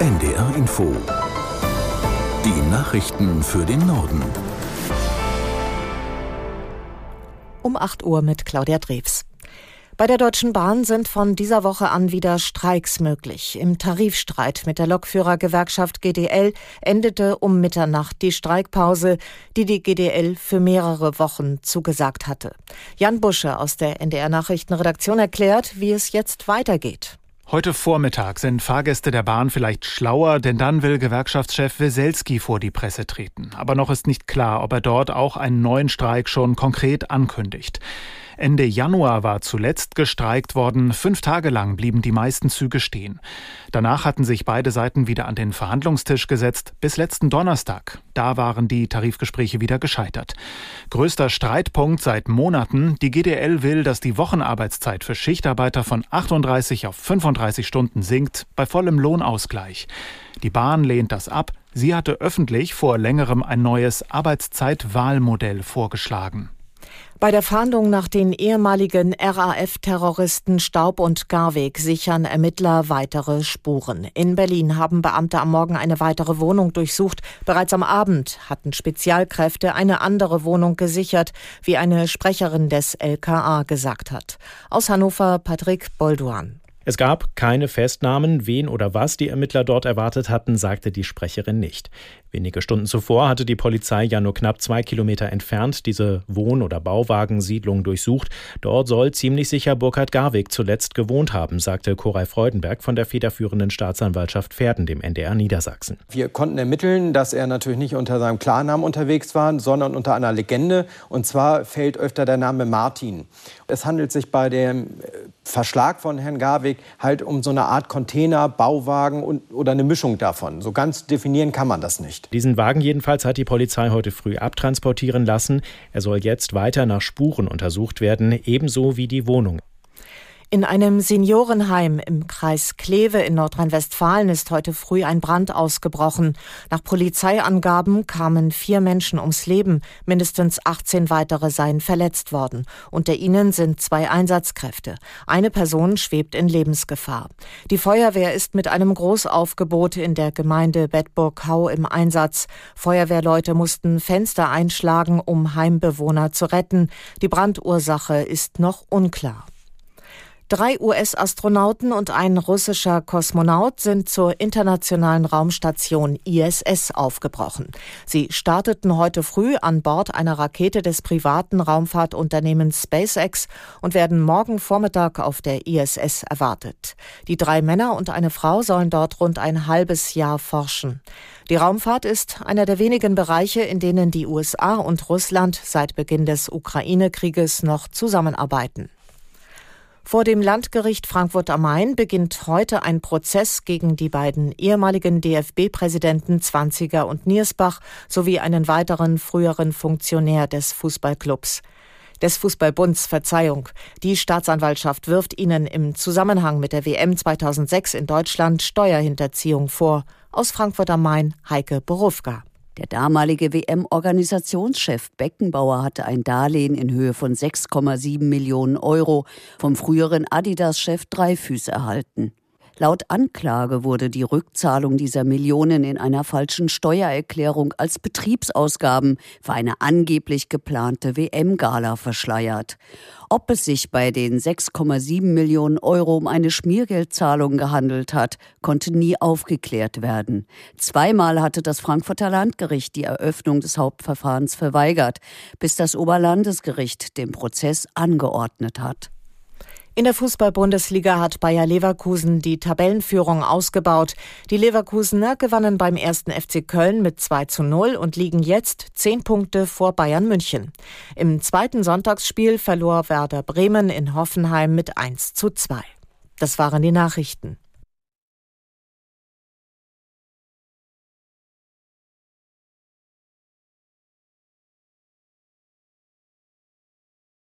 NDR Info. Die Nachrichten für den Norden. Um 8 Uhr mit Claudia Drews. Bei der Deutschen Bahn sind von dieser Woche an wieder Streiks möglich. Im Tarifstreit mit der Lokführergewerkschaft GDL endete um Mitternacht die Streikpause, die die GDL für mehrere Wochen zugesagt hatte. Jan Busche aus der NDR Nachrichtenredaktion erklärt, wie es jetzt weitergeht. Heute Vormittag sind Fahrgäste der Bahn vielleicht schlauer, denn dann will Gewerkschaftschef Weselski vor die Presse treten. Aber noch ist nicht klar, ob er dort auch einen neuen Streik schon konkret ankündigt. Ende Januar war zuletzt gestreikt worden. Fünf Tage lang blieben die meisten Züge stehen. Danach hatten sich beide Seiten wieder an den Verhandlungstisch gesetzt, bis letzten Donnerstag. Da waren die Tarifgespräche wieder gescheitert. Größter Streitpunkt seit Monaten. Die GDL will, dass die Wochenarbeitszeit für Schichtarbeiter von 38 auf 35 Stunden sinkt, bei vollem Lohnausgleich. Die Bahn lehnt das ab. Sie hatte öffentlich vor längerem ein neues Arbeitszeitwahlmodell vorgeschlagen. Bei der Fahndung nach den ehemaligen RAF-Terroristen Staub und Garweg sichern Ermittler weitere Spuren. In Berlin haben Beamte am Morgen eine weitere Wohnung durchsucht. Bereits am Abend hatten Spezialkräfte eine andere Wohnung gesichert, wie eine Sprecherin des LKA gesagt hat. Aus Hannover Patrick Bolduan. Es gab keine Festnahmen, wen oder was die Ermittler dort erwartet hatten, sagte die Sprecherin nicht. Wenige Stunden zuvor hatte die Polizei ja nur knapp zwei Kilometer entfernt diese Wohn- oder Bauwagensiedlung durchsucht. Dort soll ziemlich sicher Burkhard Garwig zuletzt gewohnt haben, sagte Koray Freudenberg von der federführenden Staatsanwaltschaft Pferden, dem NDR Niedersachsen. Wir konnten ermitteln, dass er natürlich nicht unter seinem Klarnamen unterwegs war, sondern unter einer Legende. Und zwar fällt öfter der Name Martin. Es handelt sich bei dem Verschlag von Herrn Garwig halt um so eine Art Container, Bauwagen und, oder eine Mischung davon. So ganz definieren kann man das nicht. Diesen Wagen jedenfalls hat die Polizei heute früh abtransportieren lassen. Er soll jetzt weiter nach Spuren untersucht werden, ebenso wie die Wohnung. In einem Seniorenheim im Kreis Kleve in Nordrhein-Westfalen ist heute früh ein Brand ausgebrochen. Nach Polizeiangaben kamen vier Menschen ums Leben, mindestens 18 weitere seien verletzt worden. Unter ihnen sind zwei Einsatzkräfte. Eine Person schwebt in Lebensgefahr. Die Feuerwehr ist mit einem Großaufgebot in der Gemeinde Bedburg-Hau im Einsatz. Feuerwehrleute mussten Fenster einschlagen, um Heimbewohner zu retten. Die Brandursache ist noch unklar. Drei US-Astronauten und ein russischer Kosmonaut sind zur internationalen Raumstation ISS aufgebrochen. Sie starteten heute früh an Bord einer Rakete des privaten Raumfahrtunternehmens SpaceX und werden morgen Vormittag auf der ISS erwartet. Die drei Männer und eine Frau sollen dort rund ein halbes Jahr forschen. Die Raumfahrt ist einer der wenigen Bereiche, in denen die USA und Russland seit Beginn des Ukraine-Krieges noch zusammenarbeiten. Vor dem Landgericht Frankfurt am Main beginnt heute ein Prozess gegen die beiden ehemaligen DFB-Präsidenten Zwanziger und Niersbach sowie einen weiteren früheren Funktionär des Fußballclubs. Des Fußballbunds Verzeihung. Die Staatsanwaltschaft wirft ihnen im Zusammenhang mit der WM 2006 in Deutschland Steuerhinterziehung vor. Aus Frankfurt am Main Heike Borufka. Der damalige WM-Organisationschef Beckenbauer hatte ein Darlehen in Höhe von 6,7 Millionen Euro vom früheren Adidas-Chef Dreifüß erhalten. Laut Anklage wurde die Rückzahlung dieser Millionen in einer falschen Steuererklärung als Betriebsausgaben für eine angeblich geplante WM-Gala verschleiert. Ob es sich bei den 6,7 Millionen Euro um eine Schmiergeldzahlung gehandelt hat, konnte nie aufgeklärt werden. Zweimal hatte das Frankfurter Landgericht die Eröffnung des Hauptverfahrens verweigert, bis das Oberlandesgericht den Prozess angeordnet hat. In der Fußball-Bundesliga hat Bayer Leverkusen die Tabellenführung ausgebaut. Die Leverkusener gewannen beim ersten FC Köln mit 2 zu 0 und liegen jetzt zehn Punkte vor Bayern München. Im zweiten Sonntagsspiel verlor Werder Bremen in Hoffenheim mit 1 zu 2. Das waren die Nachrichten.